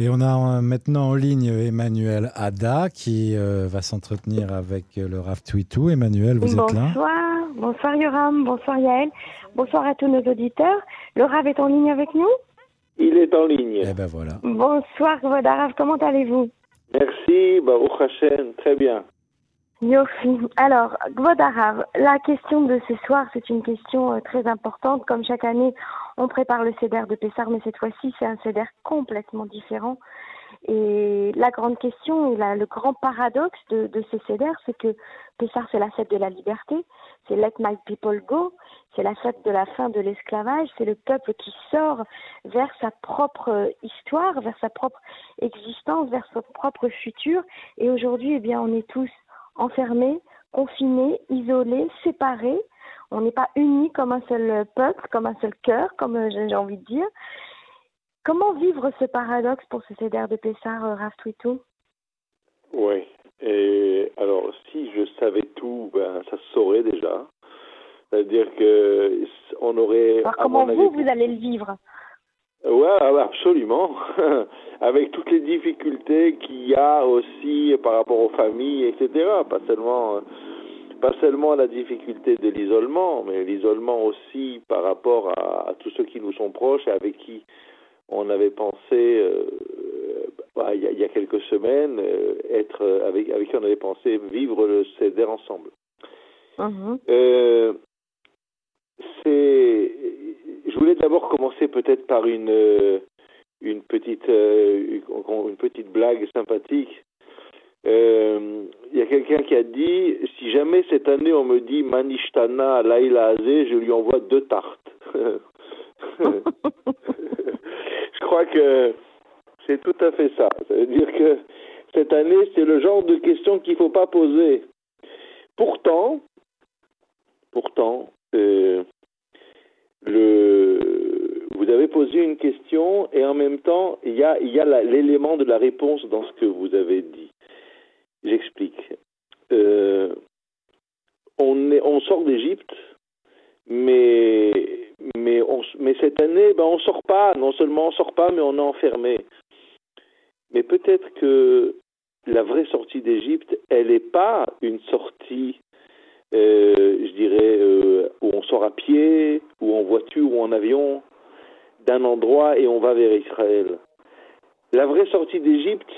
Et on a euh, maintenant en ligne Emmanuel Ada qui euh, va s'entretenir avec euh, le RAF Twitou. Emmanuel, vous êtes là Bonsoir, bonsoir Yoram, bonsoir Yaël, bonsoir à tous nos auditeurs. Le RAF est en ligne avec nous? Il est en ligne. Eh ben voilà. Bonsoir Vodarav, comment allez-vous? Merci, Baruch Hashem, très bien. Alors, Gvodarav, la question de ce soir, c'est une question euh, très importante. Comme chaque année, on prépare le CEDER de Pessar, mais cette fois-ci, c'est un CEDER complètement différent. Et la grande question et le grand paradoxe de, de ce CEDER, c'est que Pessar, c'est la fête de la liberté, c'est Let My People Go, c'est la fête de la fin de l'esclavage, c'est le peuple qui sort vers sa propre euh, histoire, vers sa propre existence, vers son propre futur. Et aujourd'hui, eh bien, on est tous enfermés, confinés, isolés, séparés. On n'est pas unis comme un seul peuple, comme un seul cœur, comme euh, j'ai envie de dire. Comment vivre ce paradoxe pour ce CEDER de Pessar, euh, Raph Twitou Oui. Et alors, si je savais tout, ben, ça se saurait déjà. C'est-à-dire que on aurait. Alors comment vous, vous allez le vivre? Ouais, ah ouais, absolument. Avec toutes les difficultés qu'il y a aussi par rapport aux familles, etc. Pas seulement, euh, pas seulement la difficulté de l'isolement, mais l'isolement aussi par rapport à, à tous ceux qui nous sont proches et avec qui on avait pensé, euh, bah, il, y a, il y a quelques semaines, euh, être avec, avec qui on avait pensé vivre le CEDER ensemble. Euh, c'est. Je voulais d'abord commencer peut-être par une euh, une petite euh, une petite blague sympathique. Euh, Il y a quelqu'un qui a dit si jamais cette année on me dit Manishtana Laila Azé, je lui envoie deux tartes. je crois que c'est tout à fait ça. Ça veut dire que cette année, c'est le genre de question qu'il ne faut pas poser. Pourtant, pourtant, vous avez posé une question et en même temps, il y a, l'élément de la réponse dans ce que vous avez dit. J'explique. Euh, on, sort d'Égypte, mais, cette année, ben, on sort pas. Non seulement on sort pas, mais on est enfermé. Mais peut-être que la vraie sortie d'Égypte, elle n'est pas une sortie je dirais, euh, où on sort à pied, ou en voiture, ou en avion, d'un endroit et on va vers Israël. La vraie sortie d'Égypte,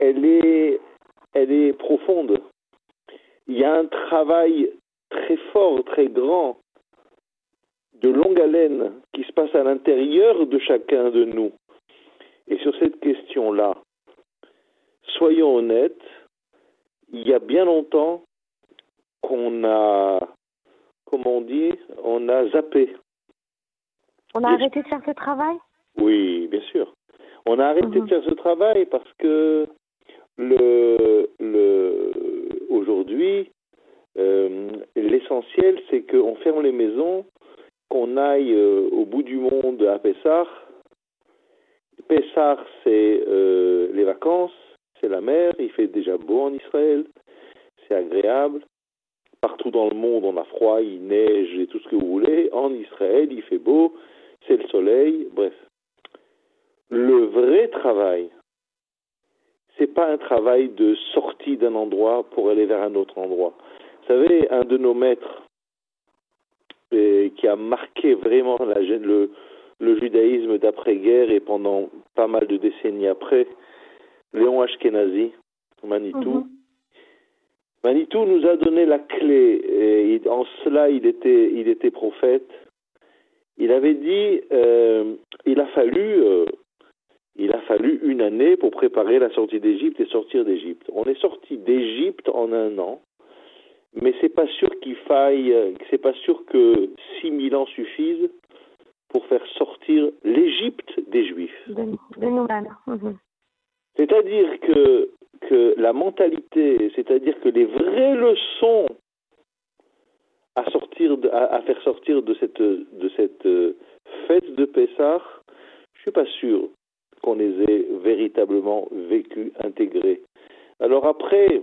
elle est, elle est profonde. Il y a un travail très fort, très grand, de longue haleine, qui se passe à l'intérieur de chacun de nous. Et sur cette question-là, soyons honnêtes, il y a bien longtemps qu'on a, comment on dit, on a zappé. On a Et- arrêté de faire ce travail? Oui, bien sûr. On a arrêté Mhm. de faire ce travail parce que le, le, aujourd'hui, euh, l'essentiel, c'est qu'on ferme les maisons, qu'on aille euh, au bout du monde à Pessar. Pessar, c'est euh, les vacances, c'est la mer, il fait déjà beau en Israël, c'est agréable. Partout dans le monde, on a froid, il neige et tout ce que vous voulez. En Israël, il fait beau, c'est le soleil, bref. Le vrai travail, c'est pas un travail de sortie d'un endroit pour aller vers un autre endroit. Vous savez, un de nos maîtres euh, qui a marqué vraiment le judaïsme d'après-guerre et pendant pas mal de décennies après, Léon Ashkenazi, Manitou. Mhm. Manitou nous a donné la clé, et en cela il était, il était prophète. Il avait dit, euh, il a fallu, euh, il a fallu une année pour préparer la sortie d'Égypte et sortir d'Égypte. On est sorti d'Égypte en un an, mais c'est pas sûr qu'il faille, c'est pas sûr que 6000 ans suffisent pour faire sortir l'Égypte des Juifs. de, de nous-mêmes. Mhm. C'est-à-dire que, que la mentalité, c'est-à-dire que les vraies leçons à, sortir de- à, à faire sortir de cette, de cette euh, fête de Pessah, je suis pas sûr qu'on les ait véritablement vécues, intégrées. Alors après,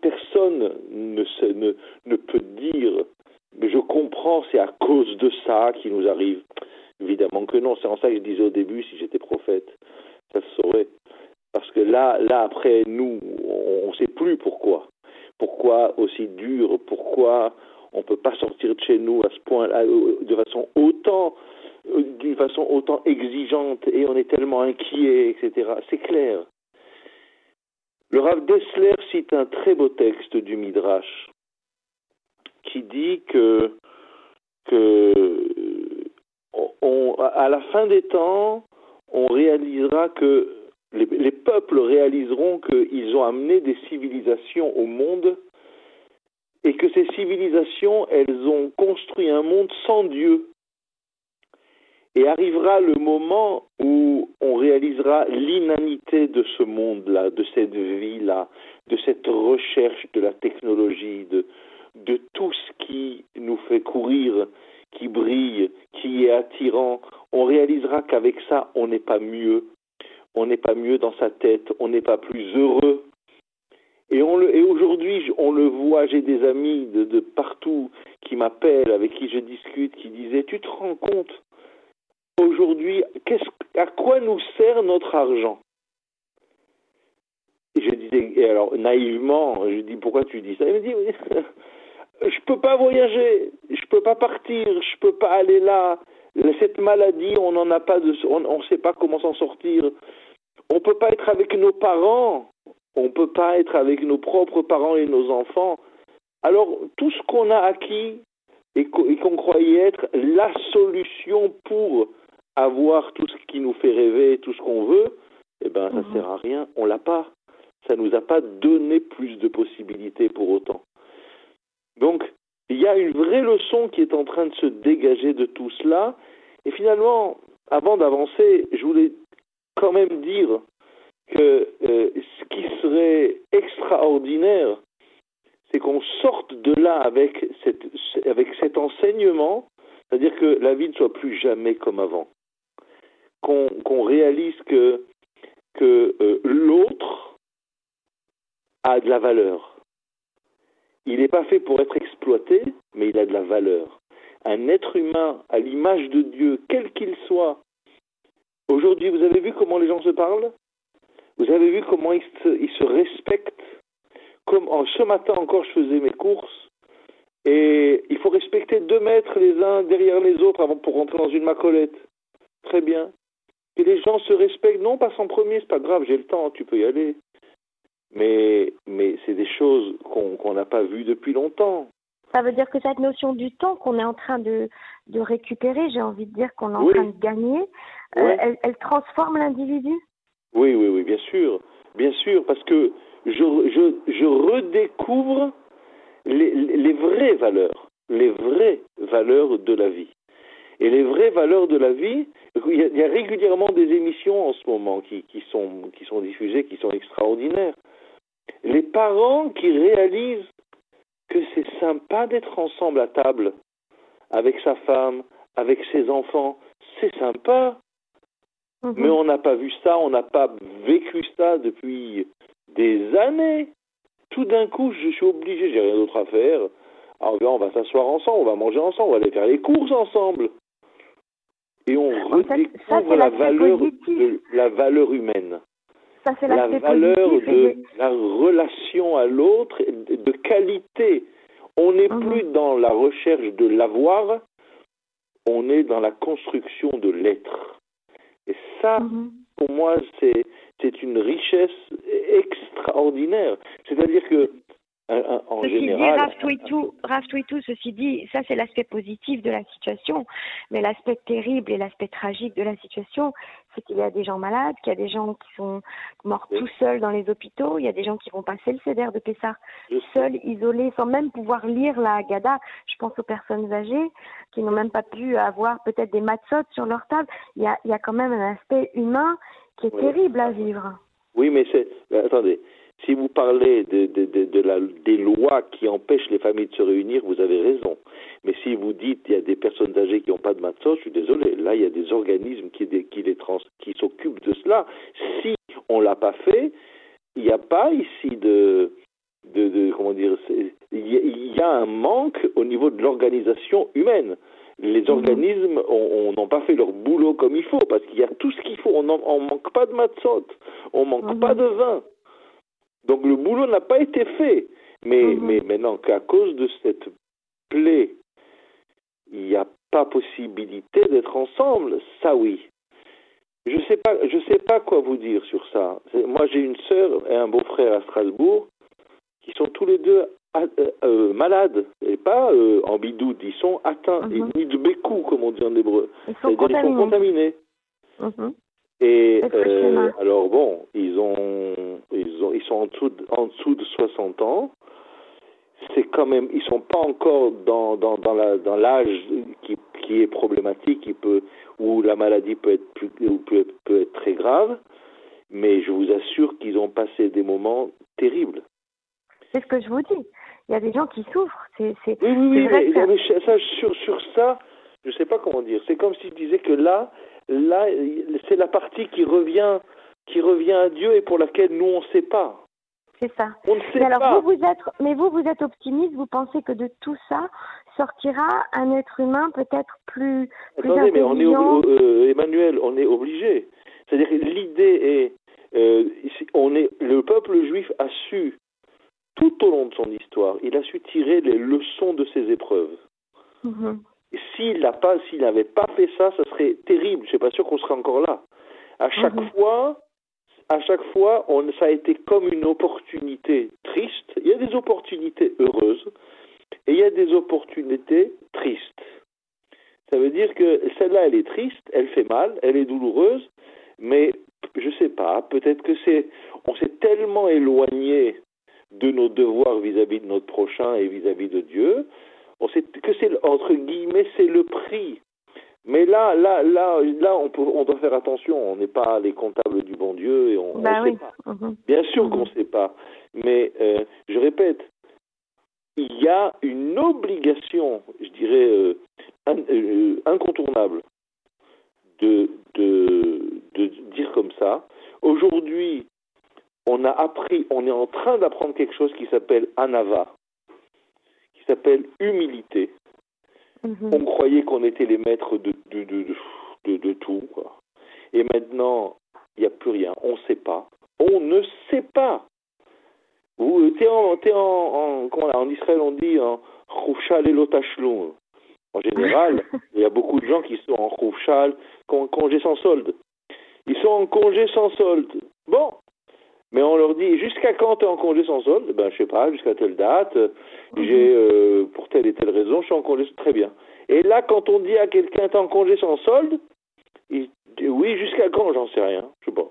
personne ne, ne, ne peut dire, mais je comprends, c'est à cause de ça qui nous arrive. Évidemment que non, c'est en ça que je disais au début, si j'étais prophète, ça se saurait. Parce que là, là après, nous, on ne sait plus pourquoi. Pourquoi aussi dur Pourquoi on ne peut pas sortir de chez nous à ce point, euh, de façon autant, euh, d'une façon autant exigeante et on est tellement inquiet, etc. C'est clair. Le Rav Dessler cite un très beau texte du Midrash qui dit que, que on, à la fin des temps, on réalisera que les, les peuples réaliseront qu'ils ont amené des civilisations au monde et que ces civilisations, elles ont construit un monde sans Dieu. Et arrivera le moment où on réalisera l'inanité de ce monde-là, de cette vie-là, de cette recherche de la technologie, de tout ce qui nous fait courir, qui brille, qui est attirant. On réalisera qu'avec ça, on n'est pas mieux. On n'est pas mieux dans sa tête, on n'est pas plus heureux. Et, et aujourd'hui, on le voit, j'ai des amis de, de partout qui m'appellent, avec qui je discute, qui disaient, tu te rends compte, aujourd'hui, à quoi nous sert notre argent? Et je disais, et alors naïvement, je dis pourquoi tu dis ça? Il me dit, je peux pas voyager, je peux pas partir, je peux pas aller là. Cette maladie, on n'en a pas de, on ne sait pas comment s'en sortir. On peut pas être avec nos parents, on peut pas être avec nos propres parents et nos enfants. Alors tout ce qu'on a acquis et qu'on croyait être la solution pour avoir tout ce qui nous fait rêver, tout ce qu'on veut, eh ben ça ne mhm. sert à rien, on l'a pas. Ça nous a pas donné plus de possibilités pour autant. Donc, il y a une vraie leçon qui est en train de se dégager de tout cela. Et finalement, avant d'avancer, je voulais quand même dire que euh, ce qui serait extraordinaire, c'est qu'on sorte de là avec, cette, avec cet enseignement, c'est-à-dire que la vie ne soit plus jamais comme avant. Qu'on réalise que, que euh, l'autre a de la valeur il n'est pas fait pour être exploité, mais il a de la valeur. Un être humain à l'image de Dieu, quel qu'il soit. Aujourd'hui, vous avez vu comment les gens se parlent? Vous avez vu comment ils se, respectent? Comme en, ce matin encore, je faisais mes courses et il faut respecter deux mètres les uns derrière les autres avant pour rentrer dans une macolette. Très bien. Et les gens se respectent. Non, passe en premier, c'est pas grave, j'ai le temps, tu peux y aller mais, mais c'est des choses qu'on n'a pas vues depuis longtemps. Ça veut dire que cette notion du temps qu'on est en train de, de récupérer, j'ai envie de dire qu'on est en train de gagner, euh, elle, elle, transforme l'individu Oui, oui, oui, bien sûr. Bien sûr, parce que je, je, je redécouvre les, les vraies valeurs, les vraies valeurs de la vie. Et les vraies valeurs de la vie, il y a, il y a régulièrement des émissions en ce moment qui, qui, sont, qui sont diffusées, qui sont extraordinaires les parents qui réalisent que c'est sympa d'être ensemble à table avec sa femme, avec ses enfants, c'est sympa. Mhm. Mais on n'a pas vu ça, on n'a pas vécu ça depuis des années. Tout d'un coup, je suis obligé, j'ai rien d'autre à faire. Alors, on va s'asseoir ensemble, on va manger ensemble, on va aller faire les courses ensemble. Et on redécouvre la valeur, de, la valeur humaine la valeur de la relation à l'autre, de qualité. On n'est mhm. plus dans la recherche de l'avoir, on est dans la construction de l'être. Et ça, mhm. pour moi, c'est c'est une richesse extraordinaire. C'est-à-dire que en ceci général. Dit, Raf Twitou, ceci dit, ça c'est l'aspect positif de la situation, mais l'aspect terrible et l'aspect tragique de la situation, c'est qu'il y a des gens malades, qu'il y a des gens qui sont morts tout seuls dans les hôpitaux, il y a des gens qui vont passer le CEDER de Pessar seuls, isolés, sans même pouvoir lire la Haggadah. Je pense aux personnes âgées qui n'ont même pas pu avoir peut-être des matzot sur leur table. Il y a, il y a quand même un aspect humain qui est terrible à vivre. Oui, mais c'est. Attendez, si vous parlez de, de, de, de la, des lois qui empêchent les familles de se réunir, vous avez raison. Mais si vous dites qu'il y a des personnes âgées qui n'ont pas de matzot, je suis désolé. Là, il y a des organismes qui, qui, les trans, qui s'occupent de cela. Si on l'a pas fait, il n'y a pas ici de, de, de comment dire, il y, a un manque au niveau de l'organisation humaine. les Mhm. organismes n'ont pas fait leur boulot comme il faut, parce qu'il y a tout ce qu'il faut. On ne manque pas de matzot, on manque Mhm. pas de vin. Donc le boulot n'a pas été fait. Mais, Mhm. mais maintenant qu'à cause de cette plaie, il n'y a pas possibilité d'être ensemble, ça oui. Je sais pas, je sais pas quoi vous dire sur ça. Moi, j'ai une sœur et un beau-frère à Strasbourg qui sont tous les deux euh, euh, malades et pas euh, en bidoute. Ils sont atteints, Mhm. ils de bécou, comme on dit en hébreu. Ils sont C'est-à-dire ils sont contaminés. Mhm. Et euh, alors bon, ils ont, sont en dessous de, en dessous de 60 ans. C'est quand même, ils sont pas encore dans dans dans l'âge qui qui est problématique, qui peut où la maladie peut être plus peut, peut être très grave. Mais je vous assure qu'ils ont passé des moments terribles. C'est ce que je vous dis. Il y a des gens qui souffrent. C'est. Oui, oui, mais, que- mais ça, sur, sur ça, je sais pas comment dire. C'est comme si je disais que là, là, c'est la partie qui revient, qui revient à Dieu et pour laquelle nous on ne sait pas. C'est ça. On ne sait Mais alors pas. vous, vous êtes, mais vous, vous êtes optimiste. Vous pensez que de tout ça sortira un être humain peut-être plus, plus Attendez, mais on est obli- euh, Emmanuel, on est obligé. C'est-à-dire que l'idée est, euh, on est, le peuple juif a su tout au long de son histoire, il a su tirer les leçons de ses épreuves. Mhm. Et S'il n'a pas, s'il n'avait pas fait ça, ça serait terrible. Je suis pas sûr qu'on serait encore là. À chaque Mhm. fois, à chaque fois, on, ça a été comme une opportunité triste. Il y a des opportunités heureuses et il y a des opportunités tristes. Ça veut dire que celle-là, elle est triste, elle fait mal, elle est douloureuse, mais je sais pas. Peut-être que c'est, on s'est tellement éloigné de nos devoirs vis-à-vis de notre prochain et vis-à-vis de Dieu on sait que c'est entre guillemets c'est le prix. Mais là, là, là, là, on peut, on doit faire attention. On n'est pas les comptables du bon Dieu et on, Bah oui. sait pas. Mhm. Bien sûr qu'on Mhm. ne sait pas. Mais euh, je répète, il y a une obligation, je dirais euh, in- euh, incontournable, de, de, de dire comme ça. Aujourd'hui, on a appris, on est en train d'apprendre quelque chose qui s'appelle anava, qui s'appelle humilité. Mhm. On croyait qu'on était les maîtres de, de, de, de, de- de tout. quoi. Et maintenant, il n'y a plus rien. On ne sait pas. On ne sait pas. Vous, t'es en, t'es en, en, comment là, en Israël, on dit en choufchal et. En général, il y a beaucoup de gens qui sont en choufchal, con- congé sans solde. Ils sont en congé sans solde. Bon. Mais on leur dit, jusqu'à quand tu es en congé sans solde? Ben, je sais pas, jusqu'à telle date. J'ai, euh, pour telle et telle raison, je suis en congé. Très bien. Et là, quand on dit à quelqu'un, t'es en congé sans solde, il dit, oui, jusqu'à quand J'en sais rien. Je sais pas.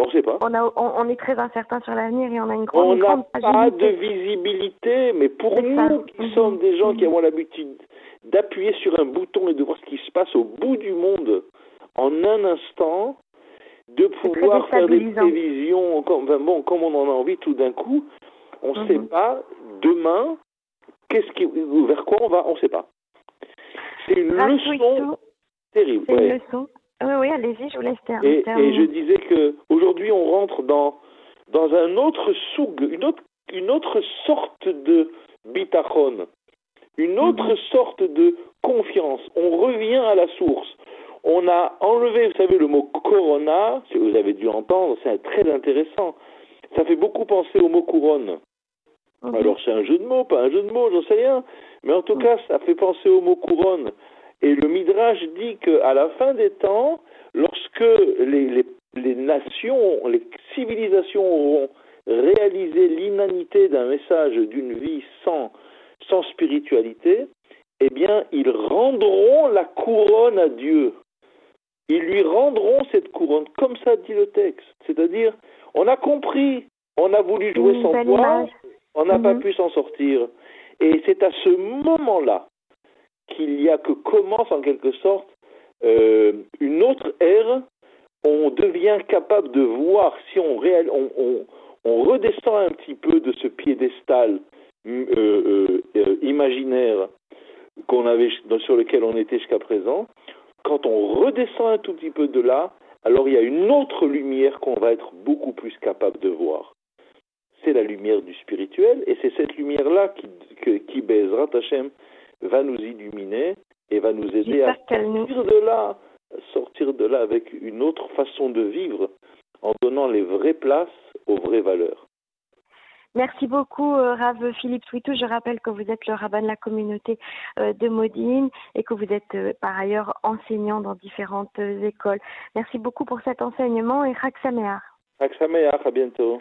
On ne sait pas. On, a, on, on est très incertain sur l'avenir et on a une grande, On une n'a grande pas fragilité. de visibilité, mais pour ça. nous qui Mhm. sommes des gens qui Mhm. avons l'habitude d'appuyer sur un bouton et de voir ce qui se passe au bout du monde en un instant, de pouvoir faire des prévisions enfin bon, comme on en a envie tout d'un coup, on ne Mhm. sait pas demain qu'est-ce qui, vers quoi on va, on ne sait pas. C'est une leçon terrible. C'est ouais. une leçon. Oui, oui, allez-y, je vous laisse Et, terminer. et je disais que aujourd'hui on rentre dans dans un autre soug, une autre une autre sorte de bitachon, une autre Mhm. sorte de confiance. On revient à la source. On a enlevé, vous savez, le mot corona, si vous avez dû l'entendre, c'est très intéressant. Ça fait beaucoup penser au mot couronne. Mhm. Alors c'est un jeu de mots, pas un jeu de mots, j'en sais rien. Mais en tout cas, ça fait penser au mot couronne. Et le Midrash dit qu'à la fin des temps, lorsque les, les, les nations, les civilisations auront réalisé l'inanité d'un message d'une vie sans, sans spiritualité, eh bien, ils rendront la couronne à Dieu. Ils lui rendront cette couronne, comme ça dit le texte. C'est-à-dire, on a compris, on a voulu jouer sans image. on n'a pas Mhm. pu s'en sortir. Et c'est à ce moment-là qu'il y a que commence en quelque sorte euh, une autre ère. On devient capable de voir si on, on, redescend un petit peu de ce piédestal euh, euh, imaginaire qu'on avait sur lequel on était jusqu'à présent. Quand on redescend un tout petit peu de là, alors il y a une autre lumière qu'on va être beaucoup plus capable de voir c'est la lumière du spirituel, et c'est cette lumière-là qui, que- qui Hashem va nous illuminer et va nous aider à sortir de là, sortir de là avec une autre façon de vivre en donnant les vraies places aux vraies valeurs. Merci beaucoup, euh, Rav Philippe Switou. Je rappelle que vous êtes le rabbin de la communauté euh, de Modine et que vous êtes euh, par ailleurs enseignant dans différentes écoles. Merci beaucoup pour cet enseignement et Chag Sameach. à bientôt.